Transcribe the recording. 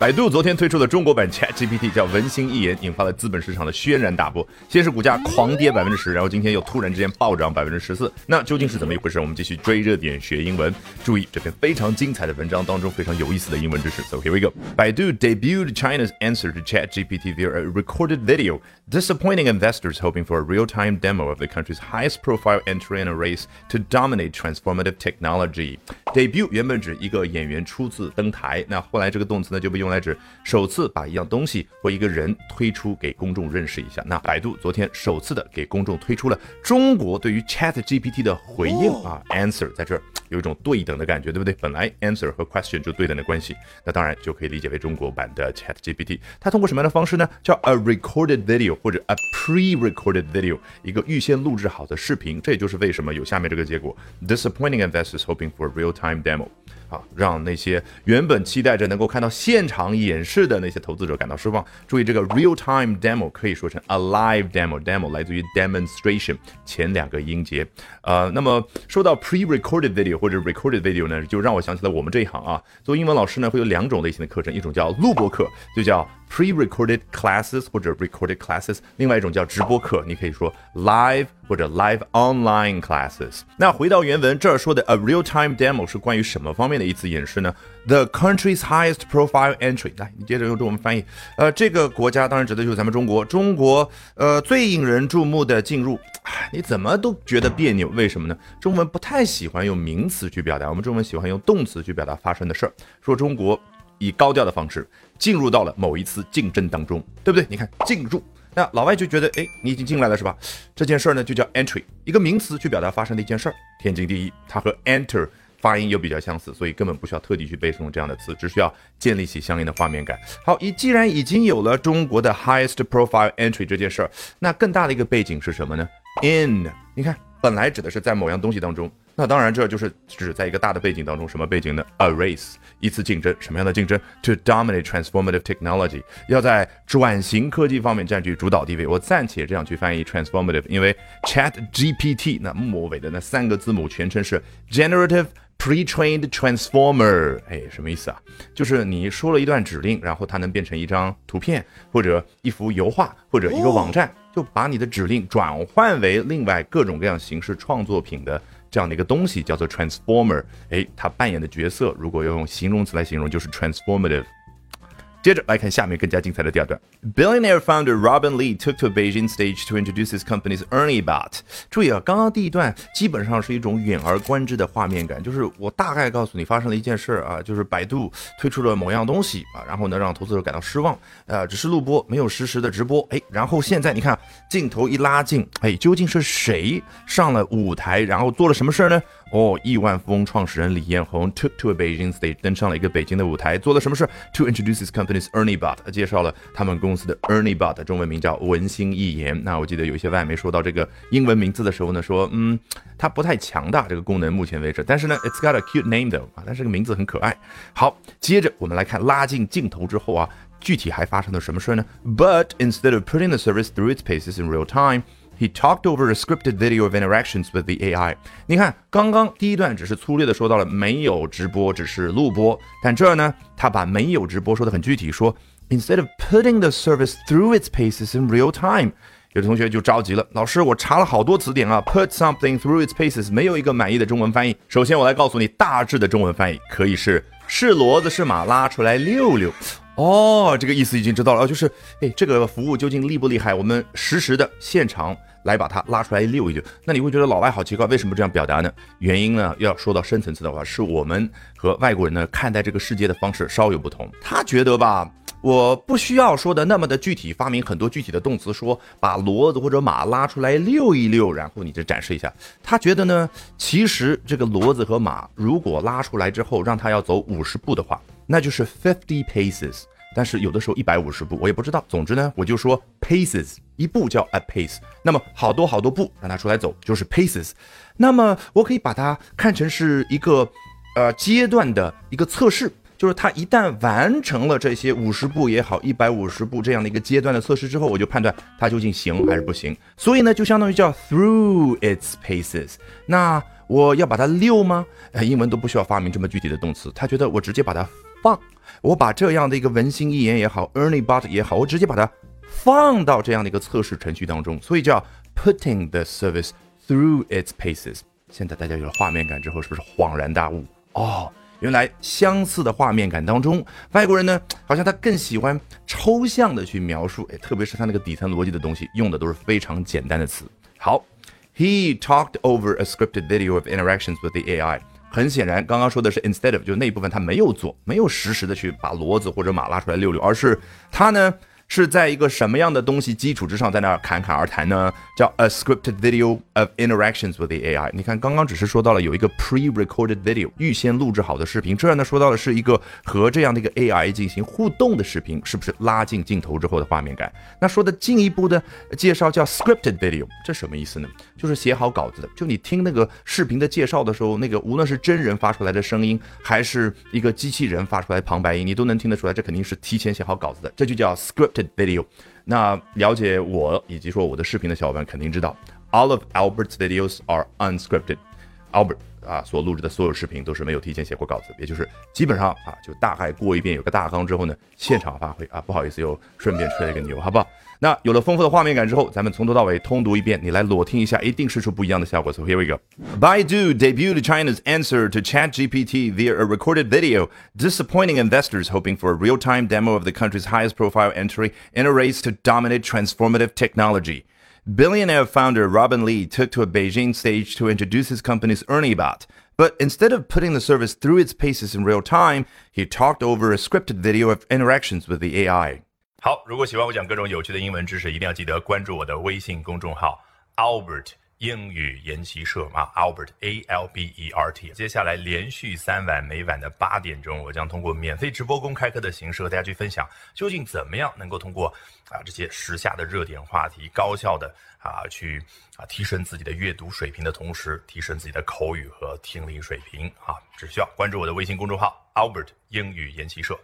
百度昨天推出的中国版 Chat GPT 叫文心一言，引发了资本市场的轩然大波。先是股价狂跌百分之十，然后今天又突然之间暴涨百分之十四。那究竟是怎么一回事？我们继续追热点学英文。注意这篇非常精彩的文章当中非常有意思的英文知识。So here we go. Baidu debuted China's answer to Chat GPT via a recorded video, disappointing investors hoping for a real-time demo of the country's highest-profile entry in a race to dominate transformative technology. Debut 原本指一个演员初次登台，那后来这个动词呢就被用。 用来指首次把一样东西或一个人推出给公众认识一下。那百度昨天首次的给公众推出了中国对于 Chat GPT 的回应啊，answer 在这儿有一种对等的感觉，对不对？本来 answer 和 question 就对等的关系，那当然就可以理解为中国版的 Chat GPT。它通过什么样的方式呢？叫 a recorded video 或者 a pre-recorded video，一个预先录制好的视频。这也就是为什么有下面这个结果：disappointing investors hoping for real-time demo。啊，让那些原本期待着能够看到现场演示的那些投资者感到失望。注意，这个 real time demo 可以说成 a live demo，demo 来自于 demonstration 前两个音节。呃，那么说到 pre-recorded video 或者 recorded video 呢，就让我想起了我们这一行啊，做英文老师呢会有两种类型的课程，一种叫录播课，就叫 pre-recorded classes 或者 recorded classes，另外一种叫直播课，你可以说 live 或者 live online classes。那回到原文，这儿说的 a real time demo 是关于什么方面的一次演示呢？The country's highest profile entry。来，你接着用中文翻译。呃，这个国家当然指的就是咱们中国。中国呃最引人注目的进入，你怎么都觉得别扭？为什么呢？中文不太喜欢用名词去表达，我们中文喜欢用动词去表达发生的事儿。说中国以高调的方式进入到了某一次竞争当中，对不对？你看进入。那老外就觉得，哎，你已经进来了是吧？这件事儿呢就叫 entry，一个名词去表达发生的一件事儿。天经地义，它和 enter 发音又比较相似，所以根本不需要特地去背诵这样的词，只需要建立起相应的画面感。好，已既然已经有了中国的 highest profile entry 这件事儿，那更大的一个背景是什么呢？in，你看，本来指的是在某样东西当中。那当然，这就是指在一个大的背景当中，什么背景呢？A race，一次竞争，什么样的竞争？To dominate transformative technology，要在转型科技方面占据主导地位。我暂且这样去翻译 transformative，因为 Chat GPT 那末尾的那三个字母全称是 Generative Pre-trained Transformer。哎，什么意思啊？就是你说了一段指令，然后它能变成一张图片，或者一幅油画，或者一个网站，就把你的指令转换为另外各种各样形式创作品的。这样的一个东西叫做 transformer，哎，它扮演的角色，如果要用形容词来形容，就是 transformative。接着来看下面更加精彩的第二段。Billionaire founder Robin Lee took to a Beijing stage to introduce his company's earnie Bot。注意啊，刚刚第一段基本上是一种远而观之的画面感，就是我大概告诉你发生了一件事啊，就是百度推出了某样东西啊，然后呢让投资者感到失望，呃，只是录播，没有实时的直播。哎，然后现在你看镜头一拉近，哎，究竟是谁上了舞台，然后做了什么事儿呢？哦，亿万富翁创始人李彦宏 took to a Beijing stage，登上了一个北京的舞台，做了什么事？To introduce his company's Ernie Bot，介绍了他们公司的 Ernie Bot，中文名叫文心一言。那我记得有一些外媒说到这个英文名字的时候呢，说嗯，它不太强大这个功能，目前为止。但是呢，it's got a cute name though，啊，但是这个名字很可爱。好，接着我们来看拉近镜头之后啊，具体还发生了什么事呢？But instead of putting the service through its paces in real time。He talked over a scripted video of interactions with the AI。你看，刚刚第一段只是粗略的说到了没有直播，只是录播，但这儿呢，他把没有直播说的很具体，说 instead of putting the service through its paces in real time。有的同学就着急了，老师，我查了好多词典啊，put something through its paces 没有一个满意的中文翻译。首先，我来告诉你大致的中文翻译，可以是是骡子是马拉出来溜溜。哦，这个意思已经知道了，就是哎，这个服务究竟厉不厉害？我们实时的现场。来把它拉出来溜一溜，那你会觉得老外好奇怪，为什么这样表达呢？原因呢，要说到深层次的话，是我们和外国人呢看待这个世界的方式稍有不同。他觉得吧，我不需要说的那么的具体，发明很多具体的动词，说把骡子或者马拉出来遛一遛，然后你就展示一下。他觉得呢，其实这个骡子和马如果拉出来之后，让他要走五十步的话，那就是 fifty paces。但是有的时候一百五十步，我也不知道。总之呢，我就说 paces，一步叫 a pace。那么好多好多步让它出来走就是 paces。那么我可以把它看成是一个呃阶段的一个测试，就是它一旦完成了这些五十步也好，一百五十步这样的一个阶段的测试之后，我就判断它究竟行还是不行。所以呢，就相当于叫 through its paces。那我要把它溜吗？呃，英文都不需要发明这么具体的动词，他觉得我直接把它放，我把这样的一个文心一言也好，Ernie Bot 也好，我直接把它放到这样的一个测试程序当中，所以叫 putting the service through its paces。现在大家有了画面感之后，是不是恍然大悟？哦，原来相似的画面感当中，外国人呢，好像他更喜欢抽象的去描述，哎，特别是他那个底层逻辑的东西，用的都是非常简单的词。好，He talked over a scripted video of interactions with the AI。很显然，刚刚说的是 instead of，就那一部分他没有做，没有实时的去把骡子或者马拉出来遛遛，而是他呢。是在一个什么样的东西基础之上，在那儿侃侃而谈呢？叫 a scripted video of interactions with the AI。你看，刚刚只是说到了有一个 pre-recorded video，预先录制好的视频，这儿呢说到的是一个和这样的一个 AI 进行互动的视频，是不是拉近镜头之后的画面感？那说的进一步的介绍叫 scripted video，这什么意思呢？就是写好稿子的。就你听那个视频的介绍的时候，那个无论是真人发出来的声音，还是一个机器人发出来的旁白音，你都能听得出来，这肯定是提前写好稿子的，这就叫 script。video，那了解我以及说我的视频的小伙伴肯定知道，all of Albert's videos are unscripted。Albert 啊所录制的所有视频都是没有提前写过稿子，也就是基本上啊就大概过一遍有个大纲之后呢，现场发挥啊，不好意思又顺便吹了一个牛，好不好？那有了丰富的画面感之后，咱们从头到尾通读一遍，你来裸听一下，一定是出不一样的效果。So here we go. Baidu debuted China's answer to ChatGPT via a recorded video, disappointing investors hoping for a real-time demo of the country's highest-profile entry in a race to dominate transformative technology. Billionaire founder Robin Lee took to a Beijing stage to introduce his company's ErnieBot. But instead of putting the service through its paces in real time, he talked over a scripted video of interactions with the AI. 好，如果喜欢我讲各种有趣的英文知识，一定要记得关注我的微信公众号 Albert 英语研习社啊，Albert A L B E R T。接下来连续三晚，每晚的八点钟，我将通过免费直播公开课的形式和大家去分享，究竟怎么样能够通过啊这些时下的热点话题，高效的啊去啊提升自己的阅读水平的同时，提升自己的口语和听力水平啊，只需要关注我的微信公众号 Albert 英语研习社。